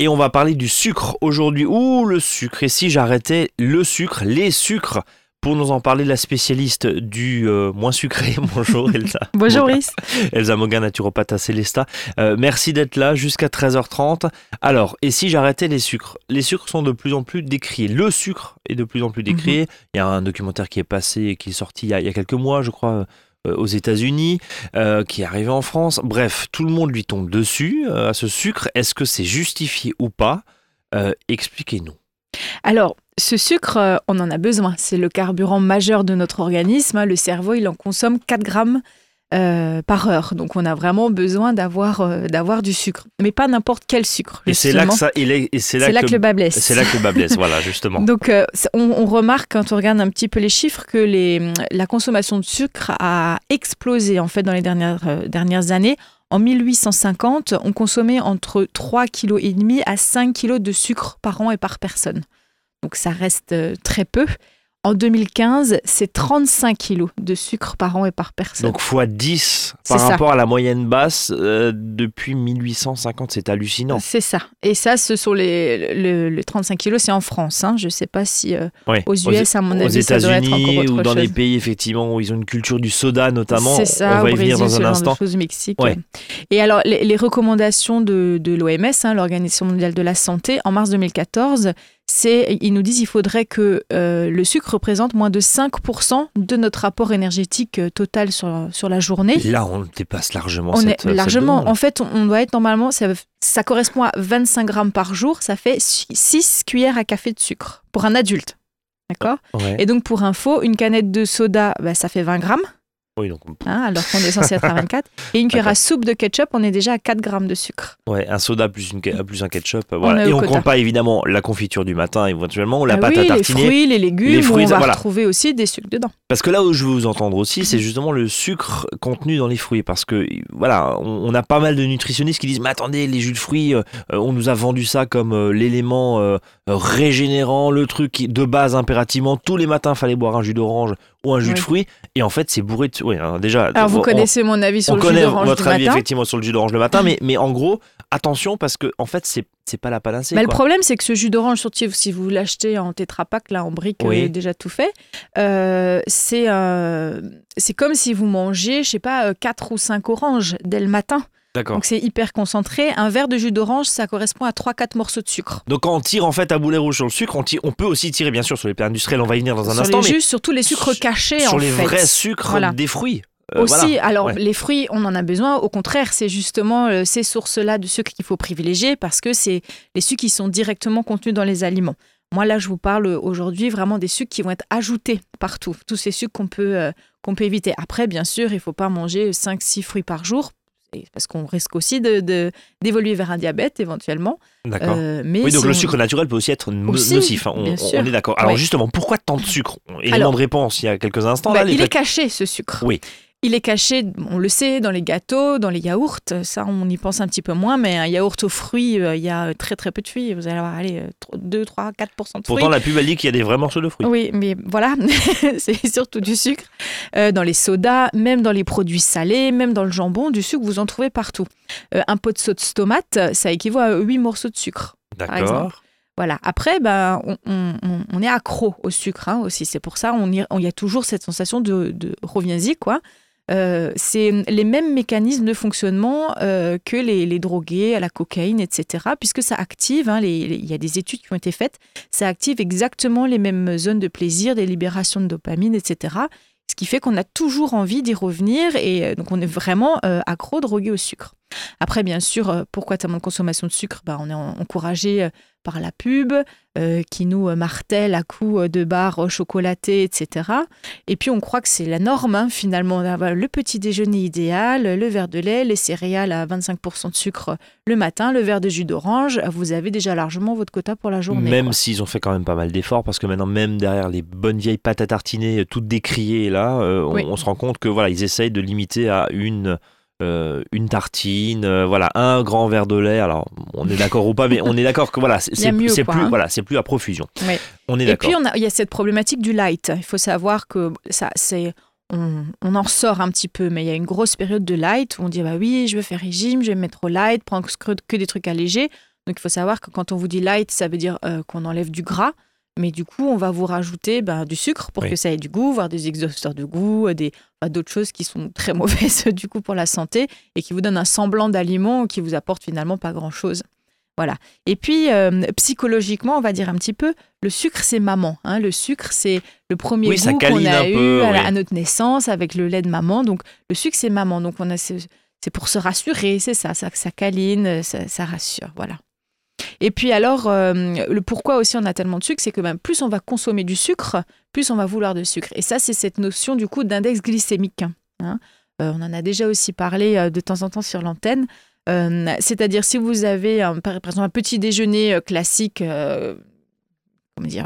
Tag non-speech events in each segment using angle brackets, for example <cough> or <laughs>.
Et on va parler du sucre aujourd'hui. Ouh, le sucre. Et si j'arrêtais le sucre, les sucres? Pour nous en parler, la spécialiste du euh, moins sucré. <laughs> Bonjour Elsa. <laughs> Bonjour Brice. Elsa Moga, naturopathe à Célesta. Euh, merci d'être là jusqu'à 13h30. Alors, et si j'arrêtais les sucres? Les sucres sont de plus en plus décriés. Le sucre est de plus en plus décrié. Mhm. Il y a un documentaire qui est passé, qui est sorti il y a, il y a quelques mois, je crois, aux États-Unis, euh, qui est arrivé en France. Bref, tout le monde lui tombe dessus euh, à ce sucre. Est-ce que c'est justifié ou pas Expliquez-nous. Alors, ce sucre, on en a besoin. C'est le carburant majeur de notre organisme. Le cerveau, il en consomme 4 grammes euh, par heure. Donc on a vraiment besoin d'avoir euh, d'avoir du sucre, mais pas n'importe quel sucre. Et c'est là que ça, c'est là, que, le bas blesse. C'est là que le bas blesse, voilà justement. <laughs> Donc euh, on, remarque quand on regarde un petit peu les chiffres que les, la consommation de sucre a explosé en fait dans les dernières dernières années. En 1850, on consommait entre 3,5 kg à 5 kg de sucre par an et par personne. Donc ça reste très peu. En 2015, c'est 35 kilos de sucre par an et par personne. Donc fois 10 par rapport à la moyenne basse euh, depuis 1850, c'est hallucinant. C'est ça. Et ça, ce sont les, 35 kilos, c'est en France. Hein. Je ne sais pas si euh, aux US, à mon avis, ça doit être encore autre ou dans les pays effectivement où ils ont une culture du soda notamment. C'est ça. On va y venir dans un instant. Chose, Mexique. Et alors, les, recommandations de, de l'OMS, hein, l'Organisation mondiale de la santé, en mars 2014 c'est, ils nous disent qu'il faudrait que euh, le sucre représente moins de 5% de notre rapport énergétique euh, total sur, sur la journée. Là, on dépasse largement on cette, est largement. en fait, on doit être normalement, ça, ça correspond à 25 grammes par jour, ça fait 6 cuillères à café de sucre pour un adulte. D'accord? Et donc, pour info, une canette de soda, bah, ça fait 20 grammes. Hein, alors qu'on est censé être à 24. <laughs> Et une cuillère à soupe de ketchup, on est déjà à 4 grammes de sucre. Ouais, un soda plus, une, plus un ketchup. Voilà. et on ne compte pas évidemment la confiture du matin éventuellement, ou la ah pâte à tartiner. Les fruits, les légumes, les fruits, on va retrouver aussi des sucres dedans. Parce que là où je veux vous entendre aussi, c'est justement le sucre contenu dans les fruits. Parce que voilà, on, a pas mal de nutritionnistes qui disent Mais attendez, les jus de fruits, euh, on nous a vendu ça comme euh, l'élément euh, régénérant, le truc qui, de base impérativement. Tous les matins, fallait boire un jus d'orange ou un jus de fruits. Et en fait, c'est bourré de. Oui, hein, déjà. Alors, vous connaissez mon avis sur le jus d'orange. On connaît votre avis, effectivement, sur le jus d'orange le matin. <laughs> Mais, mais en gros, attention, parce que, en fait, c'est c'est pas la panacée. Mais le problème, c'est que ce jus d'orange, si vous l'achetez en tétrapack, là, en brique, oui. déjà tout fait, euh, c'est euh, comme si vous mangez, je sais pas, 4 euh, ou 5 oranges dès le matin. Donc c'est hyper concentré. Un verre de jus d'orange, ça correspond à 3-4 morceaux de sucre. Donc quand on tire en fait à boulet rouge sur le sucre, on, on peut aussi tirer bien sûr sur les plats industriels, on va y venir dans un sur instant. Les jus, surtout les sucres cachés sur en les vrais sucres des fruits. Euh, aussi, alors les fruits, on en a besoin. Au contraire, c'est justement euh, ces sources-là de sucre qu'il faut privilégier parce que c'est les sucres qui sont directement contenus dans les aliments. Moi, là, je vous parle aujourd'hui vraiment des sucres qui vont être ajoutés partout. Tous ces sucres qu'on peut, euh, qu'on peut éviter. Après, bien sûr, il ne faut pas manger 5-6 fruits par jour parce qu'on risque aussi de, d'évoluer vers un diabète éventuellement. D'accord. mais oui, donc le sucre naturel peut aussi être nocif. Hein. on, est d'accord. Alors justement, pourquoi tant de sucre? Élément de réponse il y a quelques instants. Bah, il est caché ce sucre. Oui. Il est caché, on le sait, dans les gâteaux, dans les yaourts. Ça, on y pense un petit peu moins, mais un yaourt aux fruits, euh, il y a très très peu de fruits. Vous allez avoir allez, 2, 3, 4 de fruits. Pourtant, la pub, elle dit qu'il y a des vrais morceaux de fruits. Oui, mais voilà, <laughs> c'est surtout du sucre. Euh, dans les sodas, même dans les produits salés, même dans le jambon, du sucre, vous en trouvez partout. Euh, un pot de sauce tomate, ça équivaut à 8 morceaux de sucre. D'accord. Voilà. Après, ben, on, est accro au sucre hein, aussi. C'est pour ça on y, a toujours cette sensation de, de reviens-y, quoi. Euh, c'est les mêmes mécanismes de fonctionnement euh, que les, drogués à la cocaïne, etc., puisque ça active, hein, il y a des études qui ont été faites, ça active exactement les mêmes zones de plaisir, des libérations de dopamine, etc., ce qui fait qu'on a toujours envie d'y revenir et euh, donc on est vraiment accro, drogué au sucre. Après, bien sûr, pourquoi tellement de consommation de sucre? Ben, On est encouragé par la pub, euh, qui nous martèle à coups de barres chocolatées, etc. Et puis on croit que c'est la norme, hein, finalement, d'avoir le petit déjeuner idéal, le verre de lait, les céréales à 25% de sucre le matin, le verre de jus d'orange, vous avez déjà largement votre quota pour la journée. Même s'ils ont fait quand même pas mal d'efforts, parce que maintenant, même derrière les bonnes vieilles pâtes à tartiner, toutes décriées, là, euh, on, se rend compte que voilà, ils essayent de limiter à une euh, une tartine, euh, voilà, un grand verre de lait. Alors, on est d'accord ou pas, mais on est d'accord que voilà, <laughs> c'est plus, hein. voilà, c'est plus à profusion. On est Et puis, il y a cette problématique du light. Il faut savoir que ça, c'est on, en sort un petit peu, mais il y a une grosse période de light où on dit bah oui, je veux faire régime, je vais me mettre au light, prendre que, des trucs allégés. Donc il faut savoir que quand on vous dit light, ça veut dire euh, qu'on enlève du gras. Mais du coup, on va vous rajouter ben, du sucre pour Oui. que ça ait du goût, voire des exhausteurs de goût, euh, des enfin, d'autres choses qui sont très <laughs> mauvaises du coup pour la santé et qui vous donnent un semblant d'aliment qui vous apporte finalement pas grand-chose. Voilà. Et puis, euh, psychologiquement, on va dire un petit peu, le sucre, c'est maman. hein. Le sucre, c'est le premier Oui, goût qu'on a eu peu, à, la- oui. à notre naissance avec le lait de maman. Donc, le sucre, c'est maman. Donc, on a ce- c'est pour se rassurer, c'est ça, ça, ça câline, ça, ça rassure. Voilà. Et puis alors, euh, le pourquoi aussi on a tellement de sucre, c'est que ben, plus on va consommer du sucre, plus on va vouloir de sucre. Et ça, c'est cette notion du coup d'index glycémique. hein. Euh, on en a déjà aussi parlé euh, de temps en temps sur l'antenne. C'est-à-dire si vous avez par exemple un petit déjeuner classique,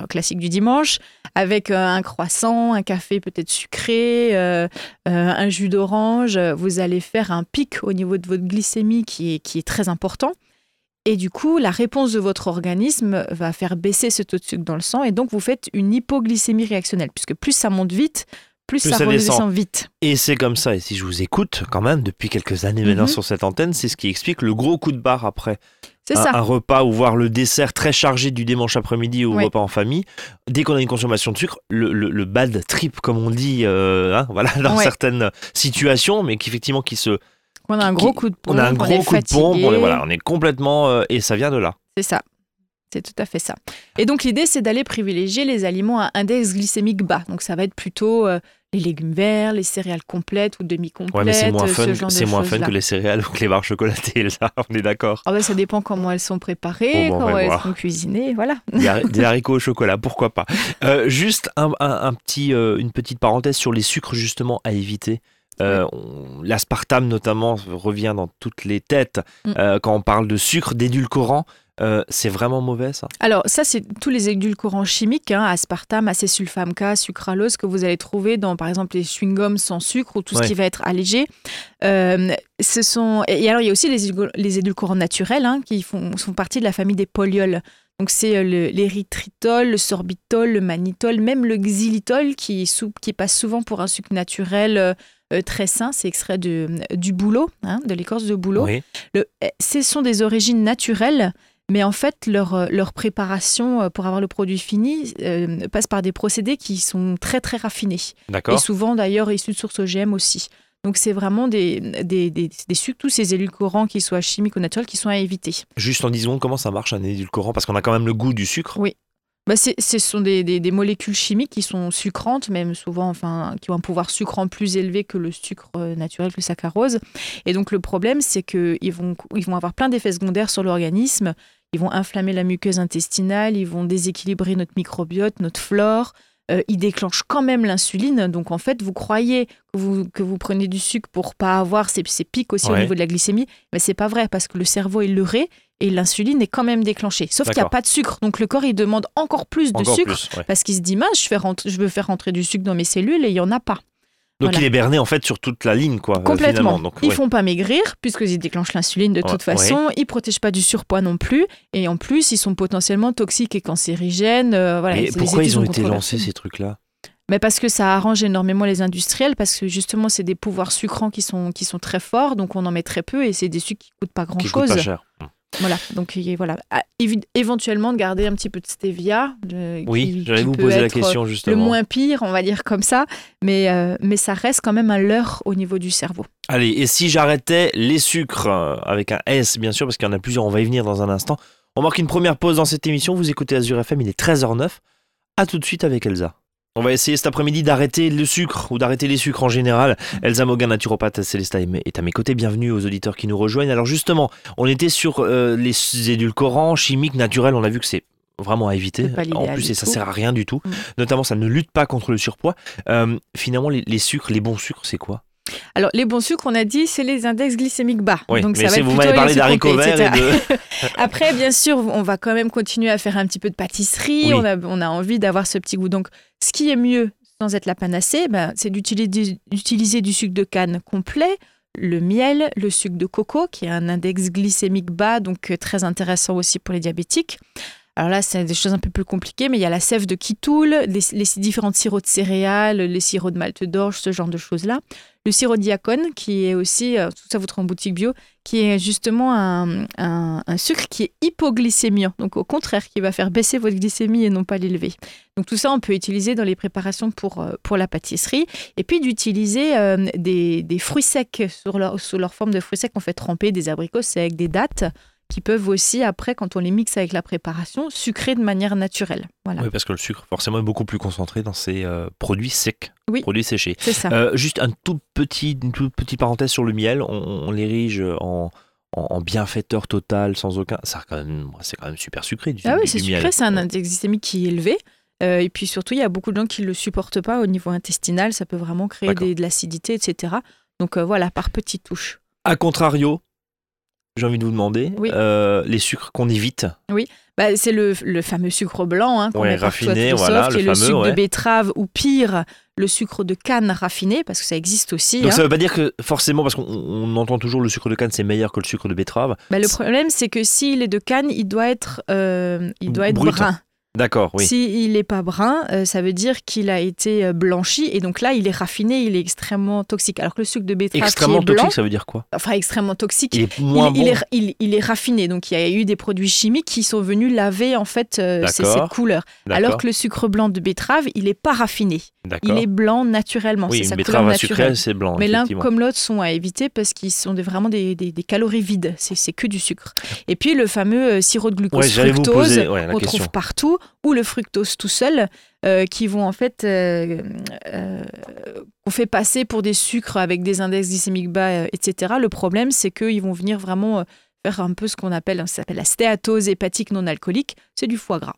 classique du dimanche, avec un croissant, un café peut-être sucré, un jus d'orange, vous allez faire un pic au niveau de votre glycémie qui est très important. Et du coup, la réponse de votre organisme va faire baisser ce taux de sucre dans le sang et donc vous faites une hypoglycémie réactionnelle, puisque plus ça monte vite, plus, Plus ça, ça redescend descend. vite. Et c'est comme ça, et si je vous écoute quand même depuis quelques années maintenant Mhm. sur cette antenne, c'est ce qui explique le gros coup de barre après. C'est un, ça. un repas ou voir le dessert très chargé du dimanche après-midi ou Oui. repas en famille, dès qu'on a une consommation de sucre, le, le- le bad trip, comme on dit, euh, hein, voilà, <laughs> dans certaines situations, mais qu'effectivement qui se, On a un gros qui- coup de pompe, on a un gros coup de pompe, on est, voilà, on est complètement, euh, et ça vient de là. C'est ça. C'est tout à fait ça. Et donc l'idée, c'est d'aller privilégier les aliments à index glycémique bas. Donc ça va être plutôt euh, les légumes verts, les céréales complètes ou demi-complètes. Ouais, mais c'est moins euh, fun, ce moins fun que les céréales ou que les barres chocolatées, là, <laughs> on est d'accord. Ah ouais, ça dépend comment elles sont préparées, Bon, bon, on va comment elles voir. sont cuisinées, voilà. Des, har- <laughs> des haricots au chocolat, pourquoi pas. Euh, juste un, un- un petit, euh, une petite parenthèse sur les sucres justement à éviter. Euh, L'aspartame notamment revient dans toutes les têtes Mm. euh, quand on parle de sucre, d'édulcorant. euh, c'est vraiment mauvais ça? Alors ça, c'est tous les édulcorants chimiques, hein, aspartame, acésulfame K, sucralose, que vous allez trouver dans, par exemple, les chewing-gums sans sucre ou tout Ouais. ce qui va être allégé. Euh, ce sont... Et alors, il y a aussi les, édul- les édulcorants naturels hein, qui font, font partie de la famille des polyols. Donc c'est le- l'érythritol, le sorbitol, le mannitol, même le xylitol qui, passe souvent pour un sucre naturel très sain. C'est extrait de, du bouleau, hein, de l'écorce de bouleau. Oui. Le- eh, ce sont des origines naturelles, mais en fait, leur, euh, leur préparation euh, pour avoir le produit fini euh, passe par des procédés qui sont très, très raffinés. Et souvent, d'ailleurs, issus de sources OGM aussi. Donc, c'est vraiment des, des, des, des sucres, tous ces édulcorants, qu'ils soient chimiques ou naturels, qui sont à éviter. Juste en 10 secondes, comment ça marche un édulcorant? Parce qu'on a quand même le goût du sucre. Oui. Bah, ce sont des, des- des molécules chimiques qui sont sucrantes, même souvent, enfin, qui ont un pouvoir sucrant plus élevé que le sucre euh, naturel, que le saccharose. Et donc, le problème, c'est qu'ils vont, ils vont avoir plein d'effets secondaires sur l'organisme. Ils vont inflammer la muqueuse intestinale, ils vont déséquilibrer notre microbiote, notre flore. Euh, ils déclenchent quand même l'insuline. Donc, en fait, vous croyez que vous, que vous prenez du sucre pour pas avoir ces, ces pics aussi au niveau de la glycémie, mais c'est pas vrai parce que le cerveau est leurré et l'insuline est quand même déclenchée. Sauf qu'il n'y a pas de sucre. Donc, le corps, il demande encore plus de Encore sucre plus. ouais. parce qu'il se dit mince, je, fais rentrer- je veux faire rentrer du sucre dans mes cellules et il y en a pas. Donc Voilà. il est berné en fait sur toute la ligne, quoi. euh, Complètement. Donc, ils ouais. font pas maigrir puisqu'ils déclenchent l'insuline de Ouais, toute façon. Ils protègent pas du surpoids non plus et en plus ils sont potentiellement toxiques et cancérigènes. euh, voilà, Mais les pourquoi ils ont été lancés ces trucs-là? Mais parce que ça arrange énormément les industriels parce que justement c'est des pouvoirs sucrants qui sont qui sont très forts donc on en met très peu et c'est des sucres qui coûtent pas grand Voilà, donc a- voilà, éventuellement de garder un petit peu de stevia. de- Oui, qui- j'allais qui vous poser la être, question le justement. moins pire, on va dire comme ça, mais, euh, mais ça reste quand même un leurre au niveau du cerveau. Allez, et si j'arrêtais les sucres, euh, avec un S bien sûr, parce qu'il y en a plusieurs, on va y venir dans un instant. On marque une première pause dans cette émission, vous écoutez Azure FM, il est 13h09. À tout de suite avec Elsa. On va essayer cet après-midi d'arrêter le sucre ou d'arrêter les sucres en général. Elsa Mogan, naturopathe, Célesta est à mes côtés. Bienvenue aux auditeurs qui nous rejoignent. Alors justement, on était sur euh, les édulcorants chimiques naturels. On a vu que c'est vraiment à éviter. En plus, et ça tout. sert à rien du tout. Mm. Notamment, ça ne lutte pas contre le surpoids. Euh, finalement, les, les sucres, les bons sucres, c'est quoi? Alors les bons sucres, on a dit, c'est les index glycémiques bas. Oui, donc mais ça va être vous m'avez parlé d'haricots verts et etc. de. <laughs> Après, bien sûr, on va quand même continuer à faire un petit peu de pâtisserie. Oui. On, a, on a envie d'avoir ce petit goût. Donc, ce qui est mieux, sans être la panacée, ben, c'est d'utiliser du sucre de canne complet, le miel, le sucre de coco, qui a un index glycémique bas, donc euh, très intéressant aussi pour les diabétiques. Alors là, c'est des choses un peu plus compliquées, mais il y a la sève de kitoul, les, les différentes sirops de céréales, les sirops de malte d'orge, ce genre de choses-là. Le sirop diacone, qui est aussi, euh, tout ça vous en boutique bio, qui est justement un, sucre qui est hypoglycémiant, donc au contraire, qui va faire baisser votre glycémie et non pas l'élever. Donc tout ça, on peut utiliser dans les préparations pour, euh, la pâtisserie. Et puis d'utiliser euh, des, des fruits secs sur leur, sous leur forme de fruits secs, on fait tremper des abricots secs, des dattes, qui peuvent aussi, après, quand on les mixe avec la préparation, sucrer de manière naturelle. Voilà, Oui, parce que le sucre, forcément, est beaucoup plus concentré dans ces euh, produits secs, Oui. produits séchés. c'est ça. Euh, juste un tout petit, une toute petite parenthèse sur le miel. On, on l'érige en, en, en bienfaiteur total, sans aucun. Ça, quand même, c'est quand même super sucré. Du, Ah oui, c'est sucré, c'est un index glycémique qui est élevé. Euh, et puis surtout, il y a beaucoup de gens qui ne le supportent pas au niveau intestinal. Ça peut vraiment créer des- de l'acidité, etc. Donc voilà, par petites touches. A contrario, j'ai envie de vous demander, Oui. euh, les sucres qu'on évite. Bah, c'est le, le fameux sucre blanc hein, qu'on Ouais, met partout raffiné, Trisov, voilà, qui le est le fameux, sucre ouais. de betterave ou pire, le sucre de canne raffiné, parce que ça existe aussi. Donc hein. ça veut pas dire que forcément, parce qu'on on entend toujours le sucre de canne, c'est meilleur que le sucre de betterave. Bah, le problème, c'est que s'il est de canne, il doit être, euh, il doit être Brut. brun. D'accord, oui. S'il n'est pas brun, euh, ça veut dire qu'il a été euh, blanchi et donc là, il est raffiné, il est extrêmement toxique. Alors que le sucre de betterave Extrêmement qui est blanc, toxique, ça veut dire quoi? enfin extrêmement toxique, Il est il, moins il bon. est, il- il est raffiné. Donc il y a eu des produits chimiques qui sont venus laver en fait euh, ces- cette couleur. Alors que le sucre blanc de betterave, il n'est pas raffiné. Il est blanc naturellement. Oui, c'est sa couleur betterave à naturelle. sucré, c'est blanc. Mais l'un comme l'autre sont à éviter parce qu'ils sont des- vraiment des, des- des calories vides. C'est que du sucre. Et puis le fameux sirop de glucose Ouais, fructose ouais, question. trouve partout, ou le fructose tout seul, euh, qui vont en fait, euh, euh, qu'on fait passer pour des sucres avec des index glycémiques bas, etc. Le problème, c'est qu'ils vont venir vraiment faire un peu ce qu'on appelle, ça s'appelle la stéatose hépatique non alcoolique. C'est du foie gras.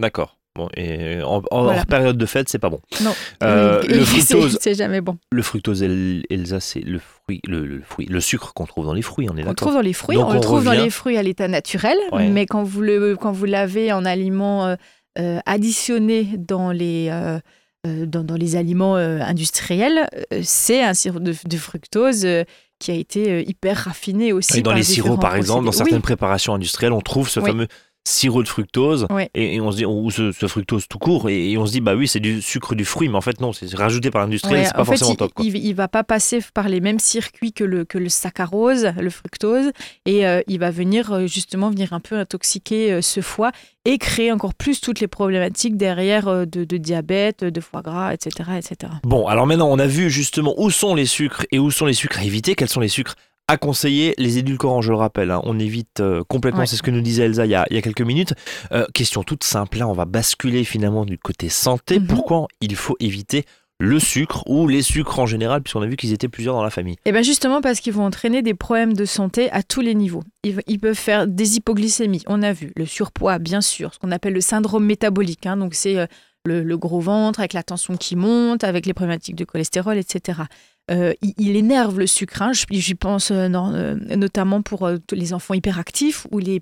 D'accord. Bon, et en, en- Voilà. période de fête, c'est pas bon. Non. Euh, le fructose, c'est jamais bon. le fructose el- Elsa, c'est le fruit, le, le fruit, le sucre qu'on trouve dans les fruits, on est On trouve dans les fruits, Donc, on, le trouve dans les fruits à l'état naturel, Ouais. mais quand vous le quand vous l'avez en aliment euh, euh, additionné dans les euh, euh, dans, dans les aliments euh, industriels, euh, c'est un sirop de, de fructose euh, qui a été euh, hyper raffiné aussi. Et dans par les sirops, par exemple, dans certaines préparations industrielles, on trouve ce Oui. fameux sirop de fructose Ouais. et, et on se dit ou ce, ce fructose tout court et, et on se dit bah oui c'est du sucre du fruit mais en fait non c'est rajouté par l'industriel Ouais, c'est pas fait, forcément il, top quoi. il, il va pas passer par les mêmes circuits que le, que le saccharose, le fructose, et euh, il va venir euh, justement venir un peu intoxiquer euh, ce foie et créer encore plus toutes les problématiques derrière euh, de, de diabète, de foie gras, etc., etc. Bon alors maintenant on a vu justement où sont les sucres et où sont les sucres à éviter quels sont les sucres à conseiller les édulcorants je le rappelle hein, on évite euh, complètement Ouais. c'est ce que nous disait Elsa il y a, il y a quelques minutes Euh, question toute simple là on va basculer finalement du côté santé Mhm. pourquoi il faut éviter le sucre ou les sucres en général puisqu'on a vu qu'ils étaient plusieurs dans la famille? Et bien justement parce qu'ils vont entraîner des problèmes de santé à tous les niveaux. Ils, ils peuvent faire des hypoglycémies, on a vu, le surpoids bien sûr, ce qu'on appelle le syndrome métabolique. hein. donc c'est euh, le, le gros ventre avec la tension qui monte, avec les problématiques de cholestérol, etc. Euh, il, il énerve le sucre. hein. J'y pense euh, non, euh, notamment pour les enfants hyperactifs ou les,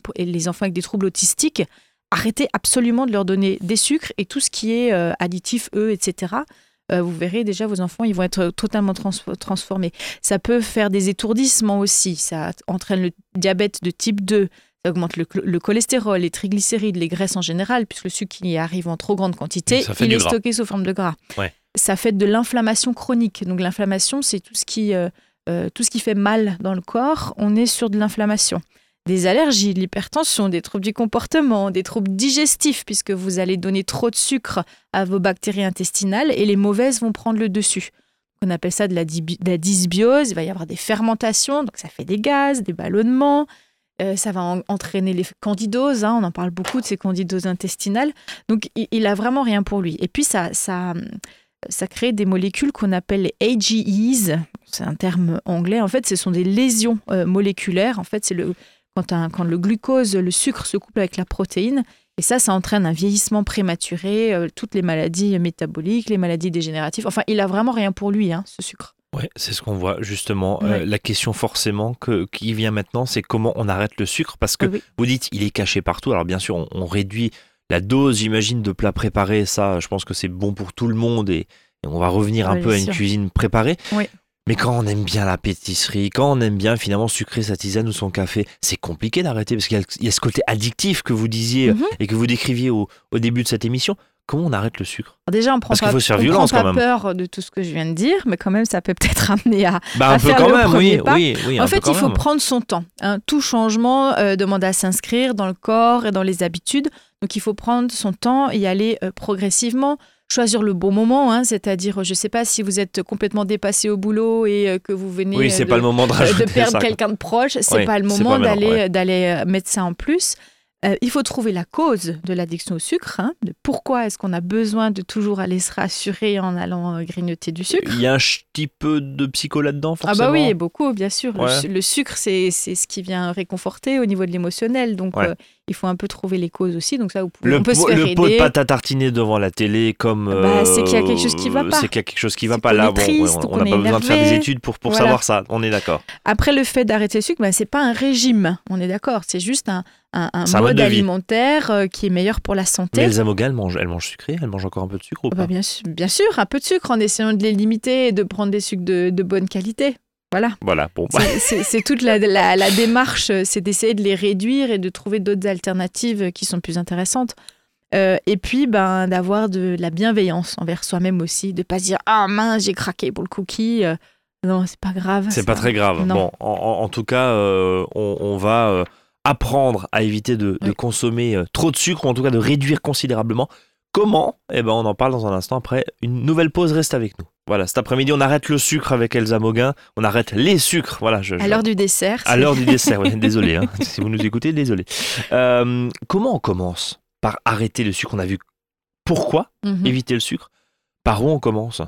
enfants avec des troubles autistiques. Arrêtez absolument de leur donner des sucres et tout ce qui est euh, additif, eux, etc. Vous verrez déjà vos enfants, ils vont être totalement trans- transformés. Ça peut faire des étourdissements aussi. Ça entraîne le diabète de type 2. Ça augmente le, le cholestérol, les triglycérides, les graisses en général, puisque le sucre qui arrive en trop grande quantité, il est gras. stocké sous forme de gras. Ouais. Ça fait de l'inflammation chronique. Donc l'inflammation, c'est tout ce qui euh, euh, tout ce qui fait mal dans le corps. On est sur de l'inflammation. Des allergies, de l'hypertension, des troubles du comportement, des troubles digestifs, puisque vous allez donner trop de sucre à vos bactéries intestinales et les mauvaises vont prendre le dessus. On appelle ça de la, de dysbiose. Il va y avoir des fermentations, donc ça fait des gaz, des ballonnements. Euh, ça va en- entraîner les candidoses. hein, on en parle beaucoup de ces candidoses intestinales. Donc, il, il a vraiment rien pour lui. Et puis, ça, ça crée des molécules qu'on appelle les AGEs. C'est un terme anglais. En fait, ce sont des lésions euh, moléculaires. En fait, c'est le quand, un- quand le glucose, le sucre se couple avec la protéine. Et ça, ça entraîne un vieillissement prématuré, euh, toutes les maladies métaboliques, les maladies dégénératives. Enfin, il a vraiment rien pour lui, hein, ce sucre. Ouais, c'est ce qu'on voit justement. Euh, Ouais. la question forcément que, qui vient maintenant, c'est comment on arrête le sucre? Parce que Ah oui. vous dites il est caché partout. Alors bien sûr, on, on réduit la dose, j'imagine, de plats préparés. Ça, je pense que c'est bon pour tout le monde et, et on va revenir un peu à une sûr. cuisine préparée. Oui. Mais quand on aime bien la pâtisserie, quand on aime bien finalement sucrer sa tisane ou son café, c'est compliqué d'arrêter parce qu'il y, a- il y a ce côté addictif que vous disiez Mhm. et que vous décriviez au, au début de cette émission. comment on arrête le sucre? Alors déjà, on prend Parce pas, faut se faire on violence, prend quand pas même. peur de tout ce que je viens de dire, mais quand même, ça peut peut-être <laughs> amener à. Bah, à un peu faire quand le même, premier oui, pas. oui, oui. un en fait, il faut même. prendre son temps. hein. Tout changement euh, demande à s'inscrire dans le corps et dans les habitudes. Donc, il faut prendre son temps et y aller euh, progressivement. Choisir le bon moment, hein, c'est-à-dire, je ne sais pas si vous êtes complètement dépassé au boulot et euh, que vous venez Oui, euh, de, pas le moment de perdre quelqu'un de proche, c'est Oui, pas le moment d'aller ouais. mettre ça en plus. Euh, il faut trouver la cause de l'addiction au sucre. hein, de pourquoi est-ce qu'on a besoin de toujours aller se rassurer en allant grignoter du sucre Il y a un petit peu de psycho là-dedans, ah forcément. bah oui, beaucoup, bien sûr. Le Ouais. su- Le, sucre, c'est c'est ce qui vient réconforter au niveau de l'émotionnel. Donc, Ouais. euh, il faut un peu trouver les causes aussi. Donc ça, Le, on peut se pot, faire le pot de pâte à tartiner devant la télé, comme. Bah, c'est qu'il y a euh, quelque chose qui va pas. C'est qu'il y a quelque chose qui va pas là. Bon, on n'a pas besoin de faire des études pour, pour Voilà. savoir ça. On est d'accord. Après, le fait d'arrêter le sucre, bah, c'est pas un régime. On est d'accord. C'est juste un, mode alimentaire euh, qui est meilleur pour la Mais santé. Elsa Moga, elle mange, elle mange sucré Elle mange encore un peu de sucre ou Bah, pas? bien, sûr, bien sûr, un peu de sucre en essayant de les limiter et de prendre des sucres de, de bonne qualité. Voilà. Voilà, bon. bah, C'est- toute la, la- la démarche, euh, c'est d'essayer de les réduire et de trouver d'autres alternatives qui sont plus intéressantes. Euh, et puis, ben, d'avoir de la bienveillance envers soi-même aussi, de pas se dire ah mince j'ai craqué pour le cookie. Euh, non, c'est pas grave. C'est pas très grave. Non. Bon, en, tout cas, euh, on, on va apprendre à éviter de, consommer trop de sucre, ou en tout cas de réduire considérablement. Comment? Eh ben, on en parle dans un instant après une nouvelle pause. Reste avec nous. Voilà, cet après-midi, on arrête le sucre avec Elsa Moguin. On arrête les sucres. Voilà, je, À l'heure du dessert. à l'heure du dessert. ouais, <laughs> désolé, hein. si vous nous écoutez, désolé. Euh, comment on commence Par arrêter le sucre? On a vu pourquoi Mhm. éviter le sucre? Par où on commence?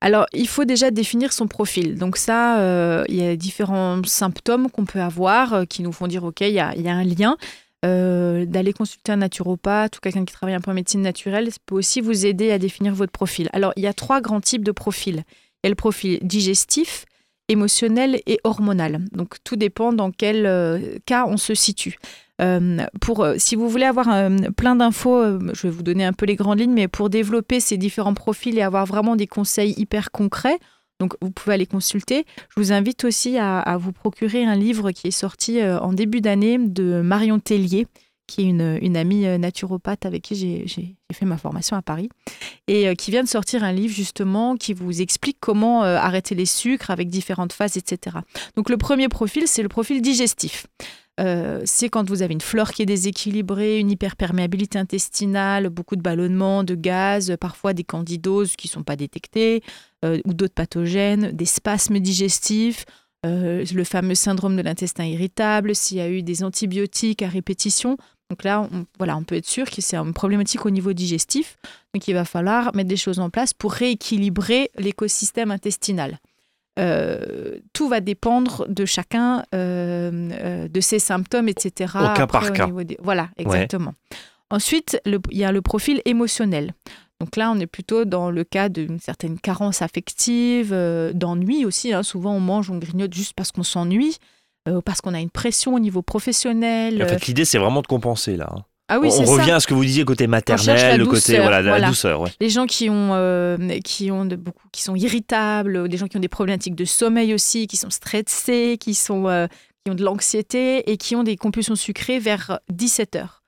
Alors, il faut déjà définir son profil. Donc ça, euh, il y a différents symptômes qu'on peut avoir euh, qui nous font dire, OK, il y a, il y a un lien. Euh, D'aller consulter un naturopathe ou quelqu'un qui travaille un peu en médecine naturelle, ça peut aussi vous aider à définir votre profil. Alors, il y a trois grands types de profils. Il y a le profil digestif, émotionnel et hormonal. Donc, tout dépend dans quel euh, cas on se situe. Euh, si vous voulez avoir plein d'infos, je vais vous donner un peu les grandes lignes, mais pour développer ces différents profils et avoir vraiment des conseils hyper concrets, donc vous pouvez aller consulter. Je vous invite aussi à, vous procurer un livre qui est sorti euh, en début d'année de Marion Tellier, qui est une, amie euh, naturopathe avec qui j'ai- fait ma formation à Paris, et euh, qui vient de sortir un livre justement qui vous explique comment arrêter les sucres avec différentes phases, etc. Donc le premier profil, c'est le profil digestif. Euh, c'est quand vous avez une flore qui est déséquilibrée, une hyperperméabilité intestinale, beaucoup de ballonnements, de gaz, parfois des candidoses qui ne sont pas détectées, euh, ou d'autres pathogènes, des spasmes digestifs, euh, le fameux syndrome de l'intestin irritable, s'il y a eu des antibiotiques à répétition. Donc là, on, voilà, on peut être sûr que c'est une problématique au niveau digestif. Donc il va falloir mettre des choses en place pour rééquilibrer l'écosystème intestinal. Euh, tout va dépendre de chacun, euh, euh, de ses symptômes, etc. Au cas par cas. des- Voilà, exactement. Ensuite, le- il y a le profil émotionnel. Donc là, on est plutôt dans le cas d'une certaine carence affective, euh, d'ennui aussi. hein. Souvent, on mange, on grignote juste parce qu'on s'ennuie, parce qu'on a une pression au niveau professionnel. En fait, l'idée, c'est vraiment de compenser là. hein. Ah oui, on revient ça. à ce que vous disiez côté maternel, le côté voilà, de la douceur. ouais. Les gens qui ont, euh, qui ont de beaucoup, qui sont irritables, des gens qui ont des problématiques de sommeil aussi, qui sont stressés, qui sont, euh, qui ont de l'anxiété et qui ont des compulsions sucrées vers 17 heures.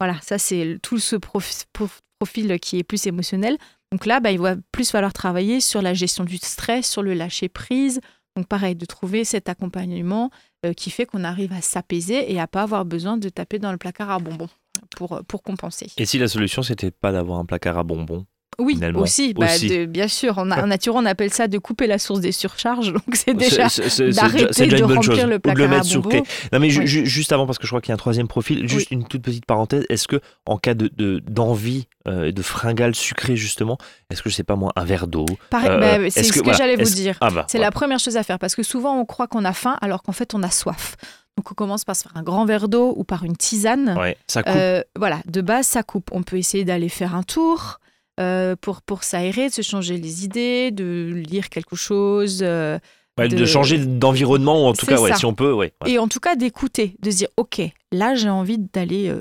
Voilà, ça c'est tout ce prof- prof- profil qui est plus émotionnel. Donc là, bah, il va plus falloir travailler sur la gestion du stress, sur le lâcher prise. Donc pareil, de trouver cet accompagnement euh, qui fait qu'on arrive à s'apaiser et à pas avoir besoin de taper dans le placard à bonbons pour, pour compenser. Et si la solution, c'était pas d'avoir un placard à bonbons Oui, finalement? aussi, bah, Aussi. de- bien sûr. En, nature, on appelle ça de couper la source des surcharges. <laughs> Donc c'est déjà C'est- c'est- c'est- c'est d'arrêter c'est de remplir chose. le Ou de le placard à mettre sur clé. Non mais ju- Oui. ju- juste avant parce que je crois qu'il y a un troisième profil, juste une toute petite parenthèse. Est-ce que en cas de de- d'envie euh, de fringale sucrée justement, est-ce que je sais pas moi un verre d'eau? Euh, bah, c'est est-ce ce que- que, voilà, j'allais vous dire. Ah bah. C'est voilà. la première chose à faire parce que souvent on croit qu'on a faim alors qu'en fait on a soif. Donc on commence par se faire un grand verre d'eau ou par une tisane. Ouais, ça coupe. Euh, voilà, de base ça coupe. On peut essayer d'aller faire un tour euh, pour, pour s'aérer, de se changer les idées, de lire quelque chose. euh, Ouais, de... de- changer d'environnement ou en tout cas ouais, si on peut ouais. Et en tout cas d'écouter, de se dire ok, là j'ai envie d'aller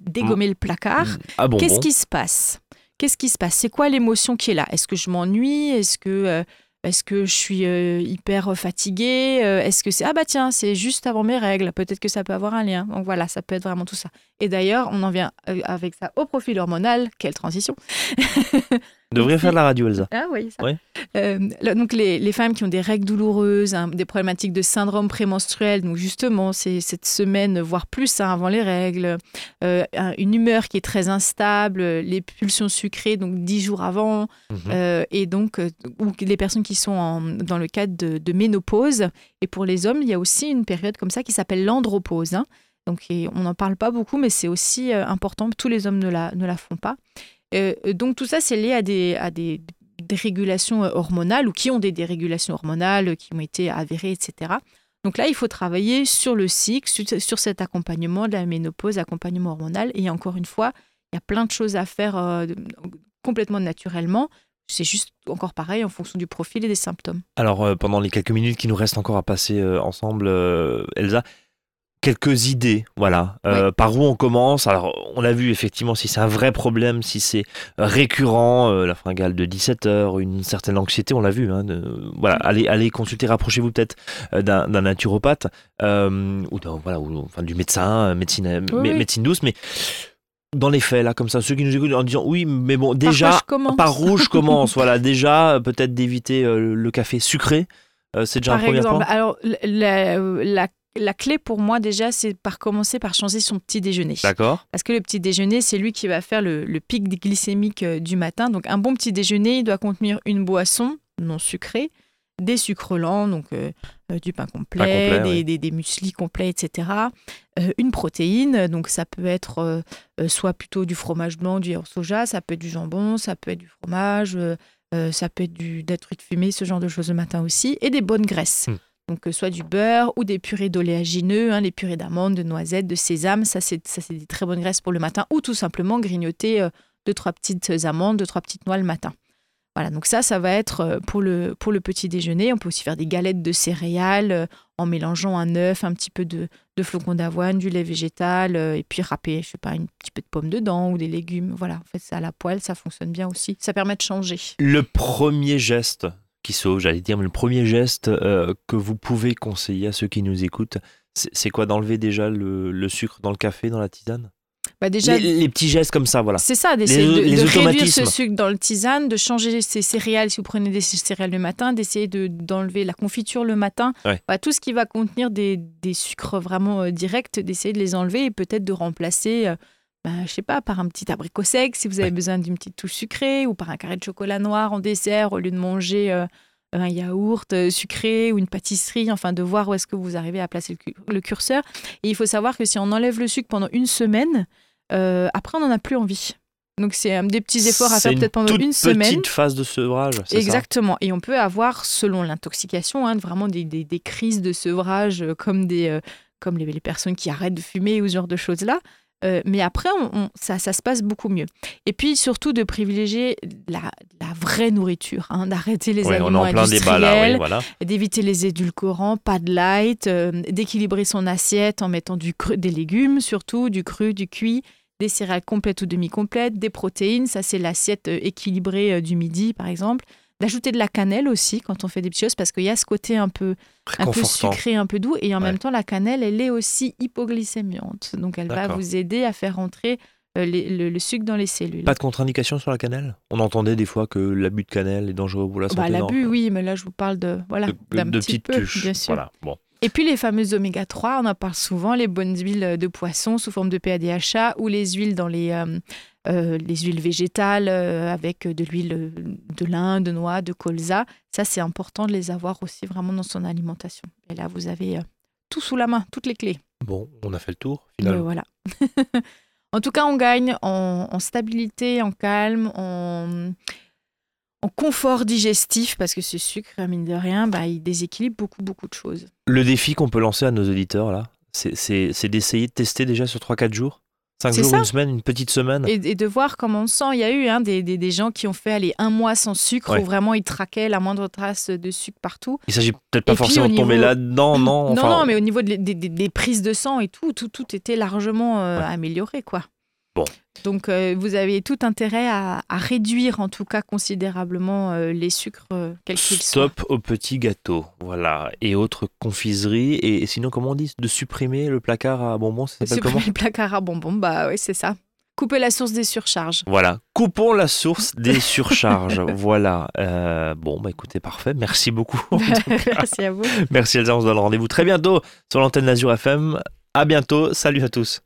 dégommer le placard. Ah bon Qu'est-ce bon. qui se passe? Qu'est-ce qui se passe? C'est quoi l'émotion qui est là? Est-ce que je m'ennuie? Est-ce que Est-ce que je suis euh, hyper fatiguée euh, Est-ce que c'est ah bah tiens, c'est juste avant mes règles Peut-être que ça peut avoir un lien. Donc voilà, ça peut être vraiment tout ça. Et d'ailleurs, on en vient euh, avec ça au profil hormonal. Quelle transition <laughs> devrait faire de la radio, Elsa. Ah oui, ça. Euh, donc les, les femmes qui ont des règles douloureuses, hein, des problématiques de syndrome prémenstruel, donc justement, c'est cette semaine, voire plus hein, avant les règles, euh, un- une humeur qui est très instable, les pulsions sucrées, donc dix jours avant, Mhm. euh, et donc, ou les personnes qui sont en- dans le cadre de, de ménopause. Et pour les hommes, il y a aussi une période comme ça qui s'appelle l'andropause. hein. Donc, et on n'en parle pas beaucoup, mais c'est aussi important. Tous les hommes ne la, ne la font pas. Euh, donc, tout ça, c'est lié à des, à des dérégulations euh, hormonales ou qui ont des dérégulations hormonales euh, qui ont été avérées, etc. Donc là, il faut travailler sur le cycle, sur, cet accompagnement de la ménopause, accompagnement hormonal. Et encore une fois, il y a plein de choses à faire euh, complètement naturellement. C'est juste encore pareil en fonction du profil et des symptômes. Alors, euh, pendant les quelques minutes qui nous restent encore à passer euh, ensemble, euh, Elsa, quelques idées, voilà. Euh, Par où on commence? Alors, on a vu effectivement si c'est un vrai problème, si c'est récurrent, euh, la fringale de 17 heures, une certaine anxiété, on l'a vu. Hein, de- voilà, allez, allez consulter, rapprochez-vous peut-être euh, d'un naturopathe euh, ou, voilà, ou enfin, du médecin, médecine, Oui, mé- oui. médecine douce, mais dans les faits, là, comme ça, ceux qui nous écoutent en disant oui, mais bon, déjà, par où je commence? <laughs> Voilà, déjà, peut-être d'éviter le café sucré. C'est déjà Par un premier exemple, point. alors la, la- la clé pour moi déjà, c'est par commencer par changer son petit déjeuner. D'accord. Parce que le petit déjeuner, c'est lui qui va faire le, le pic glycémique euh, du matin. Donc un bon petit déjeuner, il doit contenir une boisson non sucrée, des sucres lents, donc euh, euh, du pain complet, complet, des, ouais. des, des mueslis complets, etc. Euh, une protéine, donc ça peut être soit plutôt du fromage blanc, du yaourt soja, ça peut être du jambon, ça peut être du fromage, ça peut être du, des trucs fumés, ce genre de choses le matin aussi, et des bonnes graisses. Hmm. Donc, soit du beurre ou des purées d'oléagineux, hein, les purées d'amandes, de noisettes, de sésame. Ça, c'est ça, c'est des très bonnes graisses pour le matin. Ou tout simplement grignoter euh, deux, trois petites amandes, deux, trois petites noix le matin. Voilà, donc ça, ça va être euh, pour le, pour le petit déjeuner. On peut aussi faire des galettes de céréales euh, en mélangeant un œuf, un petit peu de, de flocons d'avoine, du lait végétal, euh, et puis râper, je sais pas, un petit peu de pommes dedans ou des légumes. Voilà, en fait, ça à la poêle, ça fonctionne bien aussi. Ça permet de changer. Le premier geste qui sauve, j'allais dire, mais le premier geste euh, que vous pouvez conseiller à ceux qui nous écoutent, c'est quoi d'enlever déjà le, le sucre dans le café, dans la tisane? Bah déjà, les, les petits gestes comme ça, voilà. C'est ça, d'essayer de, les de réduire ce sucre dans le tisane, de changer ses céréales si vous prenez des céréales le matin, d'essayer de- d'enlever la confiture le matin. Ouais. Bah, tout ce qui va contenir des, des sucres vraiment euh, directs, d'essayer de les enlever et peut-être de remplacer, euh, bah, je sais pas, par un petit abricot sec si vous avez Ouais. besoin d'une petite touche sucrée ou par un carré de chocolat noir en dessert au lieu de manger euh, un yaourt euh, sucré ou une pâtisserie, enfin de voir où est-ce que vous arrivez à placer le, cu- le curseur. Et il faut savoir que si on enlève le sucre pendant une semaine, euh, après on n'en a plus envie. Donc c'est des petits efforts à faire peut-être pendant toute une semaine. petite phase de sevrage, ça? Exactement. Et on peut avoir, selon l'intoxication, hein, vraiment des, des- des crises de sevrage comme, des, euh, comme les, les personnes qui arrêtent de fumer ou ce genre de choses-là. Euh, mais après, on- on- ça, ça se passe beaucoup mieux. Et puis surtout de privilégier la, la vraie nourriture, hein, d'arrêter les Ouais, on est aliments en plein débat là, oui, industriels, voilà. d'éviter les édulcorants, pas de light, euh, d'équilibrer son assiette en mettant du cru, des légumes surtout, du cru, du cuit, des céréales complètes ou demi-complètes, des protéines, ça c'est l'assiette euh, équilibrée du midi par exemple. D'ajouter de la cannelle aussi quand on fait des petites choses parce qu'il y a ce côté un peu, un peu sucré, un peu doux et en Ouais. même temps la cannelle elle est aussi hypoglycémiante. Donc elle va vous aider à faire rentrer euh, les- le, le sucre dans les cellules. Pas de contre-indication sur la cannelle? On entendait des fois que l'abus de cannelle est dangereux pour la santé. Bah, non? L'abus, oui, mais là je vous parle de voilà De, de petit petites peu, tuches. bien sûr. Voilà. Bon. Et puis les fameuses oméga 3, on en parle souvent, les bonnes huiles de poisson sous forme de PADHA ou les huiles dans les, euh, euh, les huiles végétales euh, avec de l'huile de lin, de noix, de colza. Ça, c'est important de les avoir aussi vraiment dans son alimentation. Et là, vous avez tout sous la main, toutes les clés. Bon, on a fait le tour finalement. voilà. <laughs> en tout cas, on gagne en, en stabilité, en calme, en, en confort digestif, parce que ce sucre, mine de rien, bah, il déséquilibre beaucoup, beaucoup de choses. Le défi qu'on peut lancer à nos auditeurs là, c'est- d'essayer de tester déjà sur 3-4 jours? 5 C'est jours, ça. une semaine, une petite semaine? Et, et de voir comment on se sent. Il y a eu hein, des, des, des gens qui ont fait aller un mois sans sucre, Ouais. où vraiment ils traquaient la moindre trace de sucre partout. Il s'agit peut-être pas Et forcément de tomber là-dedans, <clears throat> non? Non, enfin, non, mais au niveau de- des, des- des prises de sang et tout, tout, tout était largement euh, Ouais. amélioré, quoi. Bon. Donc euh, vous avez tout intérêt à, à réduire en tout cas considérablement euh, les sucres, euh, quels qu'ils soient. Stop aux petits gâteaux, voilà, et autres confiseries. Et sinon, comment on dit? De supprimer le placard à bonbons, ça s'appelle comment? Supprimer le placard à bonbons, bah oui, c'est ça. Couper la source des surcharges. Voilà, coupons la source <laughs> des surcharges. voilà. Euh, bon, bah écoutez, parfait. Merci beaucoup. <laughs> Merci à vous. Merci Elsa, on se donne rendez-vous très bientôt sur l'antenne d'Azur FM. À bientôt. Salut à tous.